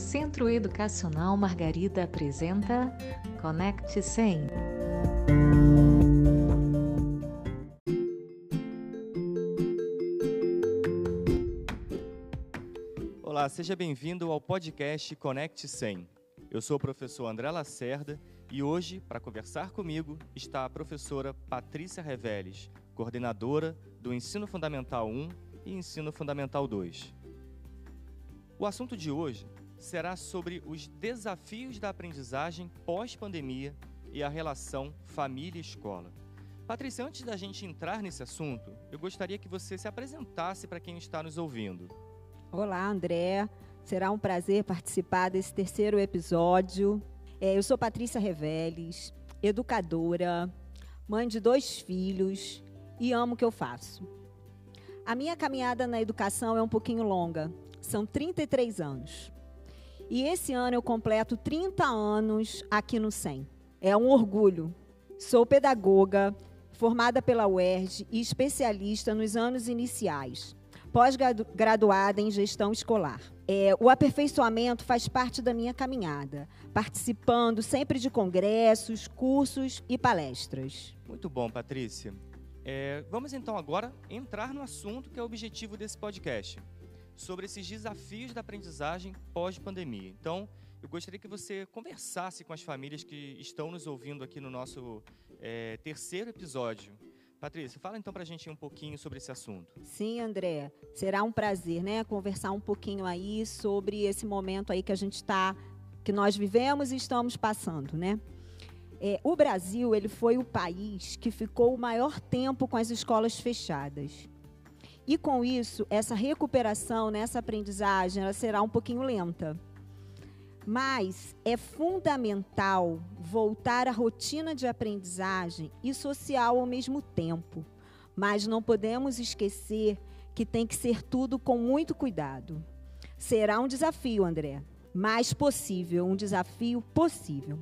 Centro Educacional Margarida apresenta Conect 100. Olá, seja bem-vindo ao podcast Conect 100. Eu sou o professor André Lacerda e hoje, para conversar comigo, está a professora Patrícia Reveles, coordenadora do Ensino Fundamental 1 e Ensino Fundamental 2. O assunto de hoje será sobre os desafios da aprendizagem pós-pandemia e a relação família-escola. Patrícia, antes da gente entrar nesse assunto, eu gostaria que você se apresentasse para quem está nos ouvindo. Olá, André. Será um prazer participar desse terceiro episódio. É, eu sou Patrícia Reveles, educadora, mãe de dois filhos e amo o que eu faço. A minha caminhada na educação é um pouquinho longa, são 33 anos. E esse ano eu completo 30 anos aqui no SEM. É um orgulho. Sou pedagoga, formada pela UERJ e especialista nos anos iniciais, pós-graduada em gestão escolar. É, o aperfeiçoamento faz parte da minha caminhada, participando sempre de congressos, cursos e palestras. Muito bom, Patrícia. É, vamos então agora entrar no assunto que é o objetivo desse podcast sobre esses desafios da aprendizagem pós-pandemia. Então, eu gostaria que você conversasse com as famílias que estão nos ouvindo aqui no nosso é, terceiro episódio. Patrícia, fala então para a gente um pouquinho sobre esse assunto. Sim, André, será um prazer, né, conversar um pouquinho aí sobre esse momento aí que a gente está, que nós vivemos e estamos passando, né? É, o Brasil ele foi o país que ficou o maior tempo com as escolas fechadas. E com isso, essa recuperação nessa aprendizagem ela será um pouquinho lenta. Mas é fundamental voltar à rotina de aprendizagem e social ao mesmo tempo. Mas não podemos esquecer que tem que ser tudo com muito cuidado. Será um desafio, André, mas possível, um desafio possível.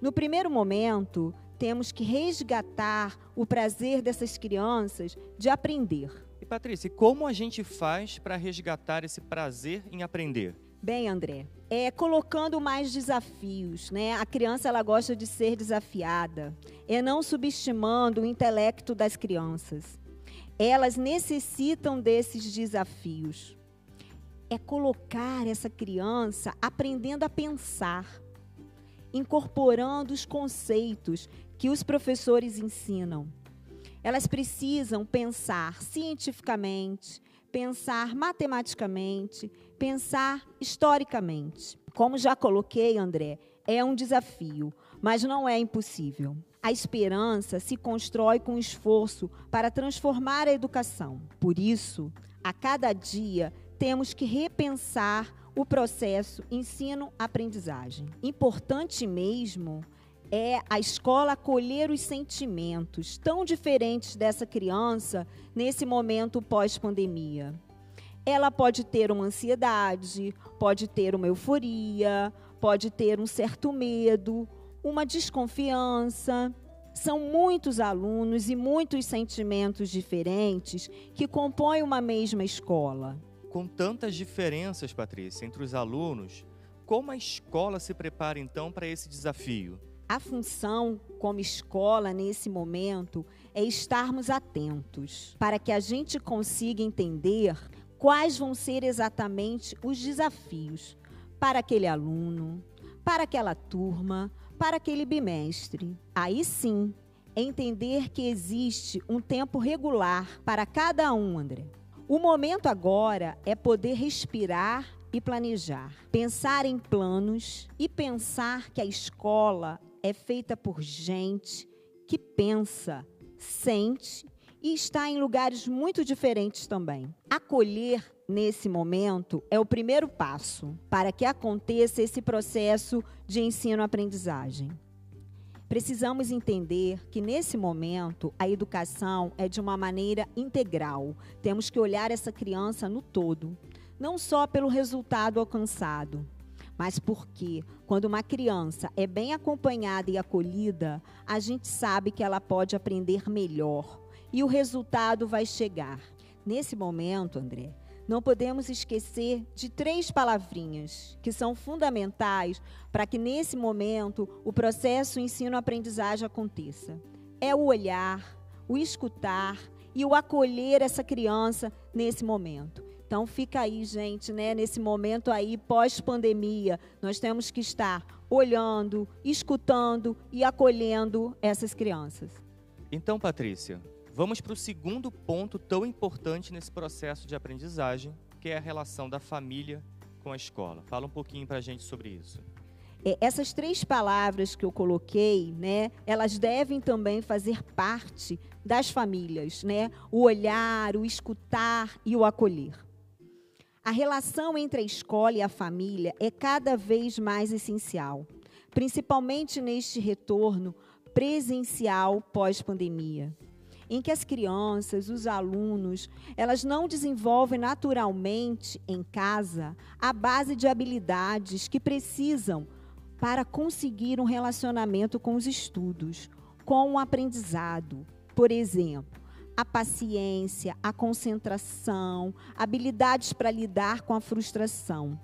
No primeiro momento, temos que resgatar o prazer dessas crianças de aprender. Patrícia, como a gente faz para resgatar esse prazer em aprender? Bem, André, é colocando mais desafios, né? A criança ela gosta de ser desafiada, é não subestimando o intelecto das crianças. Elas necessitam desses desafios. É colocar essa criança aprendendo a pensar, incorporando os conceitos que os professores ensinam. Elas precisam pensar cientificamente, pensar matematicamente, pensar historicamente. Como já coloquei, André, é um desafio, mas não é impossível. A esperança se constrói com esforço para transformar a educação. Por isso, a cada dia temos que repensar o processo ensino-aprendizagem. Importante mesmo é a escola acolher os sentimentos tão diferentes dessa criança nesse momento pós-pandemia. Ela pode ter uma ansiedade, pode ter uma euforia, pode ter um certo medo, uma desconfiança. São muitos alunos e muitos sentimentos diferentes que compõem uma mesma escola. Com tantas diferenças, Patrícia, entre os alunos, como a escola se prepara então para esse desafio? A função como escola nesse momento é estarmos atentos para que a gente consiga entender quais vão ser exatamente os desafios para aquele aluno, para aquela turma, para aquele bimestre. Aí sim, entender que existe um tempo regular para cada um, André. O momento agora é poder respirar e planejar, pensar em planos e pensar que a escola é feita por gente que pensa, sente e está em lugares muito diferentes também. Acolher nesse momento é o primeiro passo para que aconteça esse processo de ensino-aprendizagem. Precisamos entender que nesse momento a educação é de uma maneira integral. Temos que olhar essa criança no todo, não só pelo resultado alcançado, mas porque quando uma criança é bem acompanhada e acolhida, a gente sabe que ela pode aprender melhor e o resultado vai chegar. Nesse momento, André, não podemos esquecer de três palavrinhas que são fundamentais para que nesse momento o processo ensino-aprendizagem aconteça. É o olhar, o escutar e o acolher essa criança nesse momento. Então fica aí, gente, né, nesse momento aí pós-pandemia, nós temos que estar olhando, escutando e acolhendo essas crianças. Então, Patrícia, vamos para o segundo ponto tão importante nesse processo de aprendizagem, que é a relação da família com a escola. Fala um pouquinho para a gente sobre isso. É, essas três palavras que eu coloquei, né, elas devem também fazer parte das famílias, né? O olhar, o escutar e o acolher. A relação entre a escola e a família é cada vez mais essencial, principalmente neste retorno presencial pós-pandemia, em que as crianças, os alunos, elas não desenvolvem naturalmente em casa a base de habilidades que precisam para conseguir um relacionamento com os estudos, com o aprendizado. Por exemplo, a paciência, a concentração, habilidades para lidar com a frustração.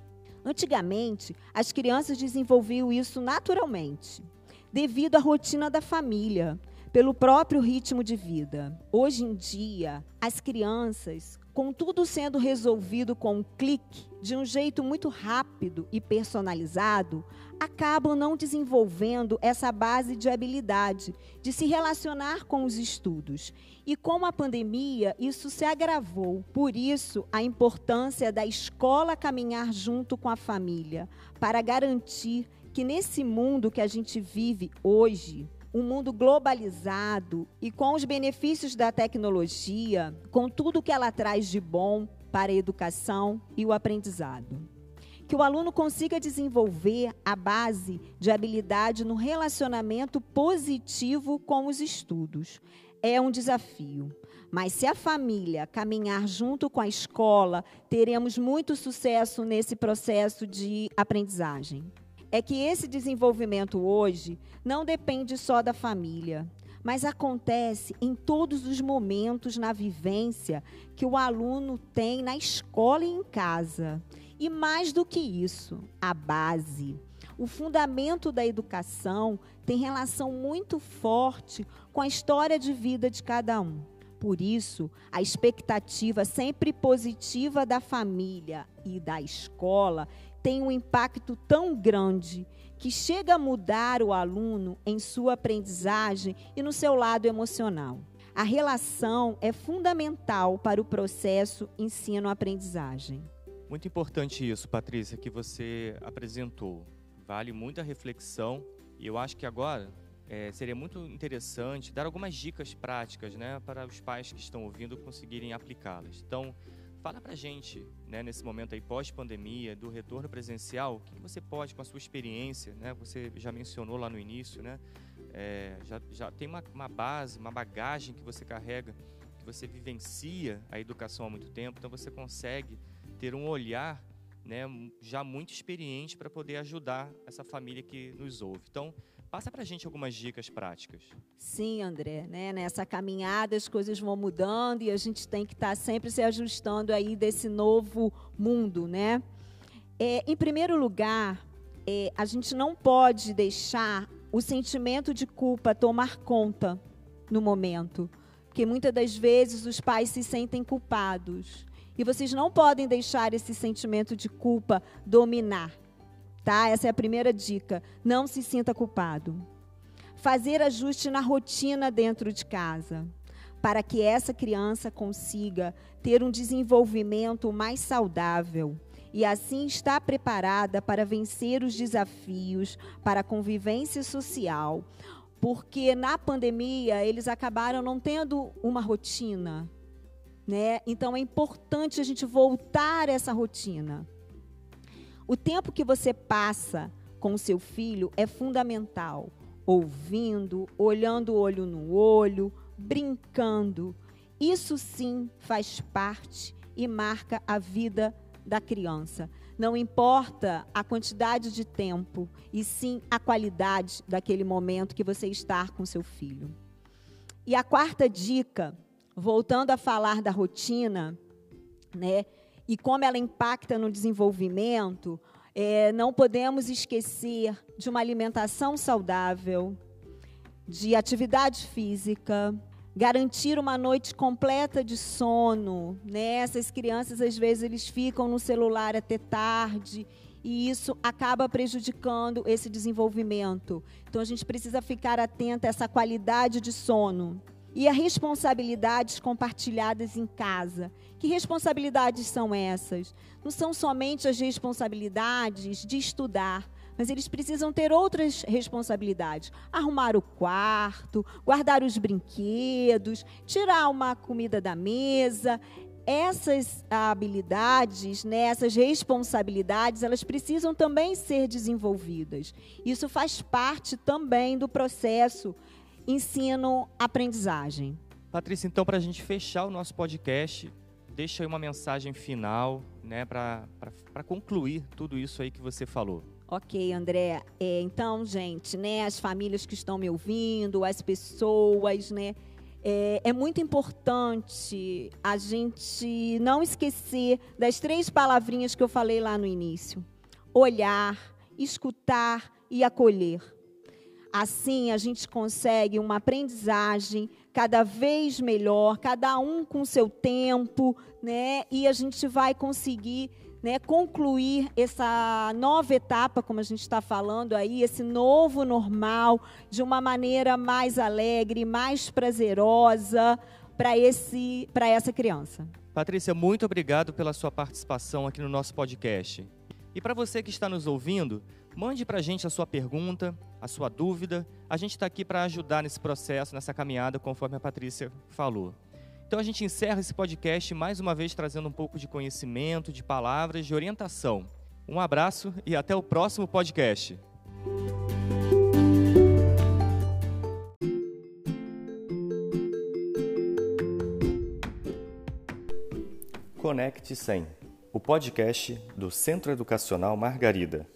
Antigamente, as crianças desenvolviam isso naturalmente, devido à rotina da família, pelo próprio ritmo de vida. Hoje em dia, as crianças com tudo sendo resolvido com um clique, de um jeito muito rápido e personalizado, acabam não desenvolvendo essa base de habilidade de se relacionar com os estudos. E com a pandemia, isso se agravou. Por isso, a importância da escola caminhar junto com a família, para garantir que nesse mundo que a gente vive hoje, um mundo globalizado e com os benefícios da tecnologia, com tudo que ela traz de bom para a educação e o aprendizado. Que o aluno consiga desenvolver a base de habilidade no relacionamento positivo com os estudos. É um desafio. Mas se a família caminhar junto com a escola, teremos muito sucesso nesse processo de aprendizagem é que esse desenvolvimento hoje não depende só da família, mas acontece em todos os momentos na vivência que o aluno tem na escola e em casa. E mais do que isso, a base. O fundamento da educação tem relação muito forte com a história de vida de cada um. Por isso, a expectativa sempre positiva da família e da escola tem um impacto tão grande que chega a mudar o aluno em sua aprendizagem e no seu lado emocional. A relação é fundamental para o processo ensino-aprendizagem. Muito importante isso, Patrícia, que você apresentou. Vale muita reflexão e eu acho que agora é, seria muito interessante dar algumas dicas práticas né, para os pais que estão ouvindo conseguirem aplicá-las. Então, Fala pra gente, né, nesse momento aí pós-pandemia, do retorno presencial, o que você pode, com a sua experiência, né, você já mencionou lá no início, né, é, já, já tem uma, uma base, uma bagagem que você carrega, que você vivencia a educação há muito tempo, então você consegue ter um olhar né, já muito experiente para poder ajudar essa família que nos ouve. Então, Passa para a gente algumas dicas práticas. Sim, André. Né? Nessa caminhada as coisas vão mudando e a gente tem que estar tá sempre se ajustando aí desse novo mundo, né? É, em primeiro lugar, é, a gente não pode deixar o sentimento de culpa tomar conta no momento, porque muitas das vezes os pais se sentem culpados e vocês não podem deixar esse sentimento de culpa dominar tá? Essa é a primeira dica. Não se sinta culpado. Fazer ajuste na rotina dentro de casa, para que essa criança consiga ter um desenvolvimento mais saudável e assim estar preparada para vencer os desafios, para a convivência social, porque na pandemia eles acabaram não tendo uma rotina, né? Então é importante a gente voltar essa rotina. O tempo que você passa com o seu filho é fundamental. Ouvindo, olhando olho no olho, brincando. Isso sim faz parte e marca a vida da criança. Não importa a quantidade de tempo, e sim a qualidade daquele momento que você está com seu filho. E a quarta dica, voltando a falar da rotina, né? E como ela impacta no desenvolvimento, é, não podemos esquecer de uma alimentação saudável, de atividade física, garantir uma noite completa de sono. Né? Essas crianças, às vezes, eles ficam no celular até tarde e isso acaba prejudicando esse desenvolvimento. Então, a gente precisa ficar atento a essa qualidade de sono. E a responsabilidades compartilhadas em casa. Que responsabilidades são essas? Não são somente as responsabilidades de estudar, mas eles precisam ter outras responsabilidades: arrumar o quarto, guardar os brinquedos, tirar uma comida da mesa. Essas habilidades, né, essas responsabilidades, elas precisam também ser desenvolvidas. Isso faz parte também do processo ensino-aprendizagem. Patrícia, então, para a gente fechar o nosso podcast, deixa aí uma mensagem final né, para concluir tudo isso aí que você falou. Ok, André. É, então, gente, né, as famílias que estão me ouvindo, as pessoas, né, é, é, muito importante a gente não esquecer das três palavrinhas que eu falei lá no início: olhar, escutar e acolher. Assim, a gente consegue uma aprendizagem cada vez melhor, cada um com seu tempo, né? E a gente vai conseguir né, concluir essa nova etapa, como a gente está falando aí, esse novo normal, de uma maneira mais alegre, mais prazerosa para esse para essa criança. Patrícia, muito obrigado pela sua participação aqui no nosso podcast. E para você que está nos ouvindo, mande para a gente a sua pergunta, a sua dúvida. A gente está aqui para ajudar nesse processo, nessa caminhada, conforme a Patrícia falou. Então a gente encerra esse podcast mais uma vez trazendo um pouco de conhecimento, de palavras, de orientação. Um abraço e até o próximo podcast. Conecte 100, o podcast do Centro Educacional Margarida.